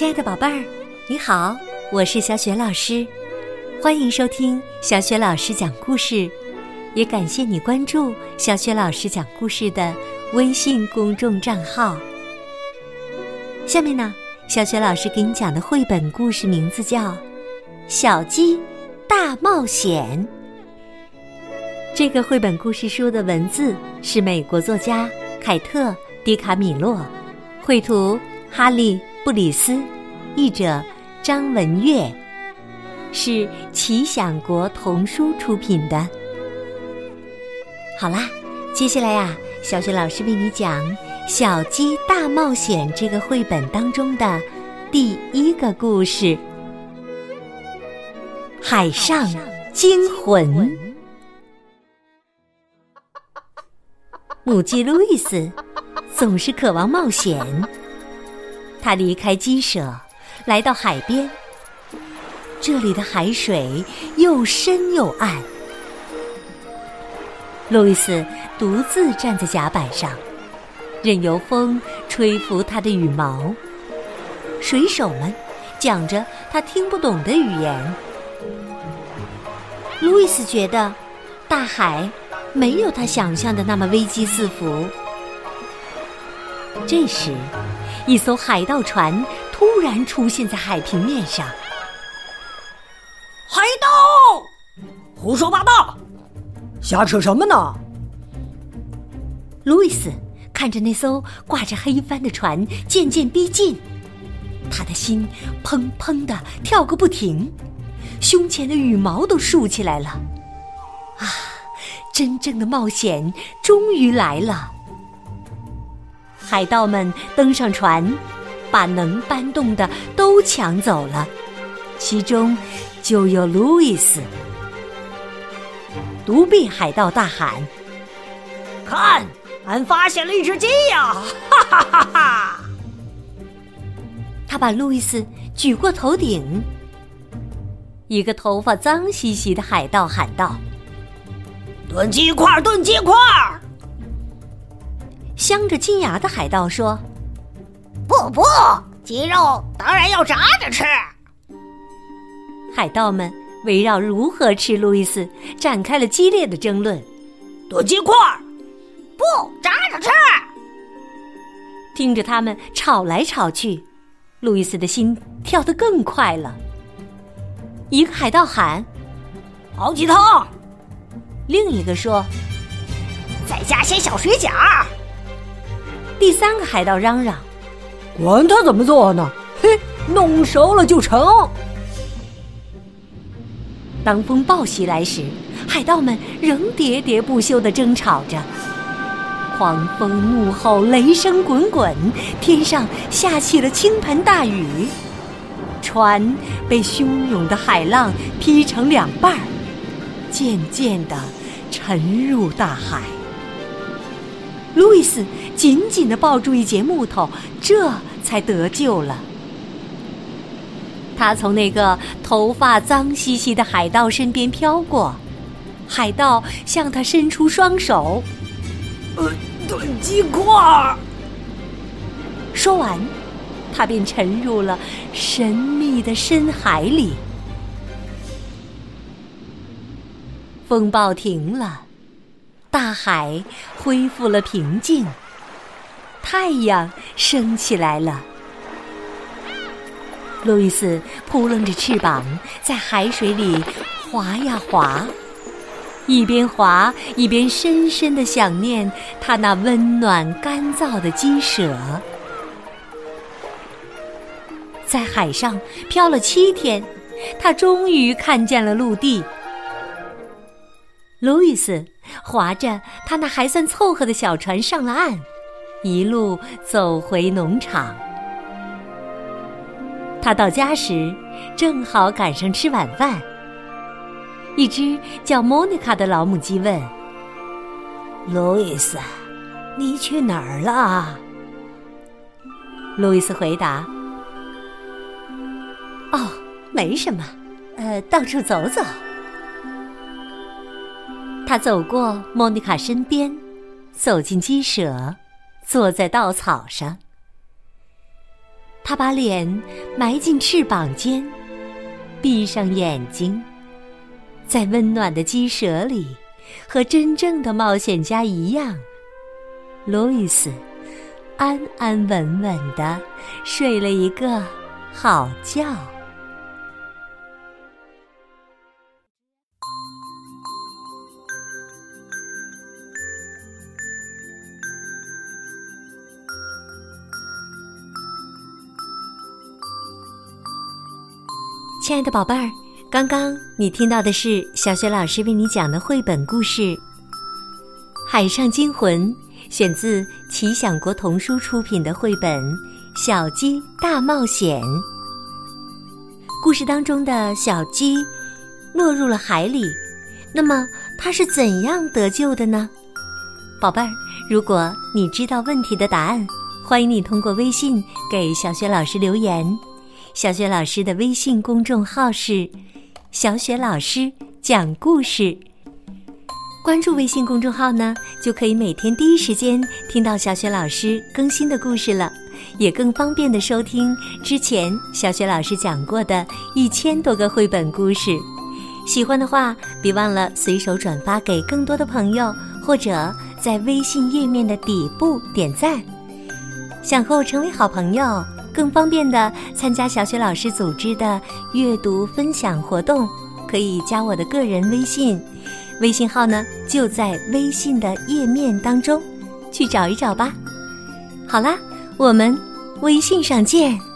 亲爱的宝贝儿，你好，我是小雪老师，欢迎收听小雪老师讲故事，也感谢你关注小雪老师讲故事的微信公众账号。下面呢，小雪老师给你讲的绘本故事名字叫《小鸡大冒险》。这个绘本故事书的文字是美国作家凯特·迪卡米洛，绘图哈利·布里斯，译者张文月，是奇想国童书出品的。好啦，接下来呀，小雪老师为你讲《小鸡大冒险》这个绘本当中的第一个故事——海上惊魂。母鸡路易斯总是渴望冒险。他离开鸡舍，来到海边。这里的海水又深又暗。路易斯独自站在甲板上，任由风吹拂他的羽毛。水手们讲着他听不懂的语言。路易斯觉得，大海。没有他想象的那么危机四伏。这时，一艘海盗船突然出现在海平面上。海盗！胡说八道！瞎扯什么呢？路易斯看着那艘挂着黑帆的船渐渐逼近，他的心砰砰的跳个不停，胸前的羽毛都竖起来了。啊！真正的冒险终于来了！海盗们登上船，把能搬动的都抢走了，其中就有路易斯。独臂海盗大喊：“看，俺发现了一只鸡呀！”哈哈哈哈！他把路易斯举过头顶。一个头发脏兮兮的海盗喊道。炖鸡块，炖鸡块！镶着金牙的海盗说：“不不，鸡肉当然要炸着吃。”海盗们围绕如何吃路易斯展开了激烈的争论。剁鸡块，不炸着吃。听着他们吵来吵去，路易斯的心跳得更快了。一个海盗喊：“熬鸡汤！”另一个说：“再加些小水饺。”第三个海盗嚷嚷：“管他怎么做呢，嘿，弄熟了就成。”当风暴袭来时，海盗们仍喋喋不休的争吵着。狂风怒吼，雷声滚滚，天上下起了倾盆大雨，船被汹涌的海浪劈成两半儿，渐渐的。沉入大海，路易斯紧紧的抱住一截木头，这才得救了。他从那个头发脏兮兮的海盗身边飘过，海盗向他伸出双手，呃，炖鸡块。说完，他便沉入了神秘的深海里。风暴停了，大海恢复了平静，太阳升起来了。路易斯扑棱着翅膀在海水里划呀划，一边划一边深深的想念他那温暖干燥的鸡舍。在海上漂了七天，他终于看见了陆地。路易斯划着他那还算凑合的小船上了岸，一路走回农场。他到家时正好赶上吃晚饭。一只叫莫妮卡的老母鸡问：“路易斯，你去哪儿了？”路易斯回答：“哦，没什么，呃，到处走走。”他走过莫妮卡身边，走进鸡舍，坐在稻草上。他把脸埋进翅膀间，闭上眼睛，在温暖的鸡舍里，和真正的冒险家一样，路易斯安安稳稳的睡了一个好觉。亲爱的宝贝儿，刚刚你听到的是小雪老师为你讲的绘本故事《海上惊魂》，选自奇想国童书出品的绘本《小鸡大冒险》。故事当中的小鸡落入了海里，那么它是怎样得救的呢？宝贝儿，如果你知道问题的答案，欢迎你通过微信给小雪老师留言。小雪老师的微信公众号是“小雪老师讲故事”。关注微信公众号呢，就可以每天第一时间听到小雪老师更新的故事了，也更方便的收听之前小雪老师讲过的一千多个绘本故事。喜欢的话，别忘了随手转发给更多的朋友，或者在微信页面的底部点赞。想和我成为好朋友？更方便的参加小雪老师组织的阅读分享活动，可以加我的个人微信，微信号呢就在微信的页面当中，去找一找吧。好啦，我们微信上见。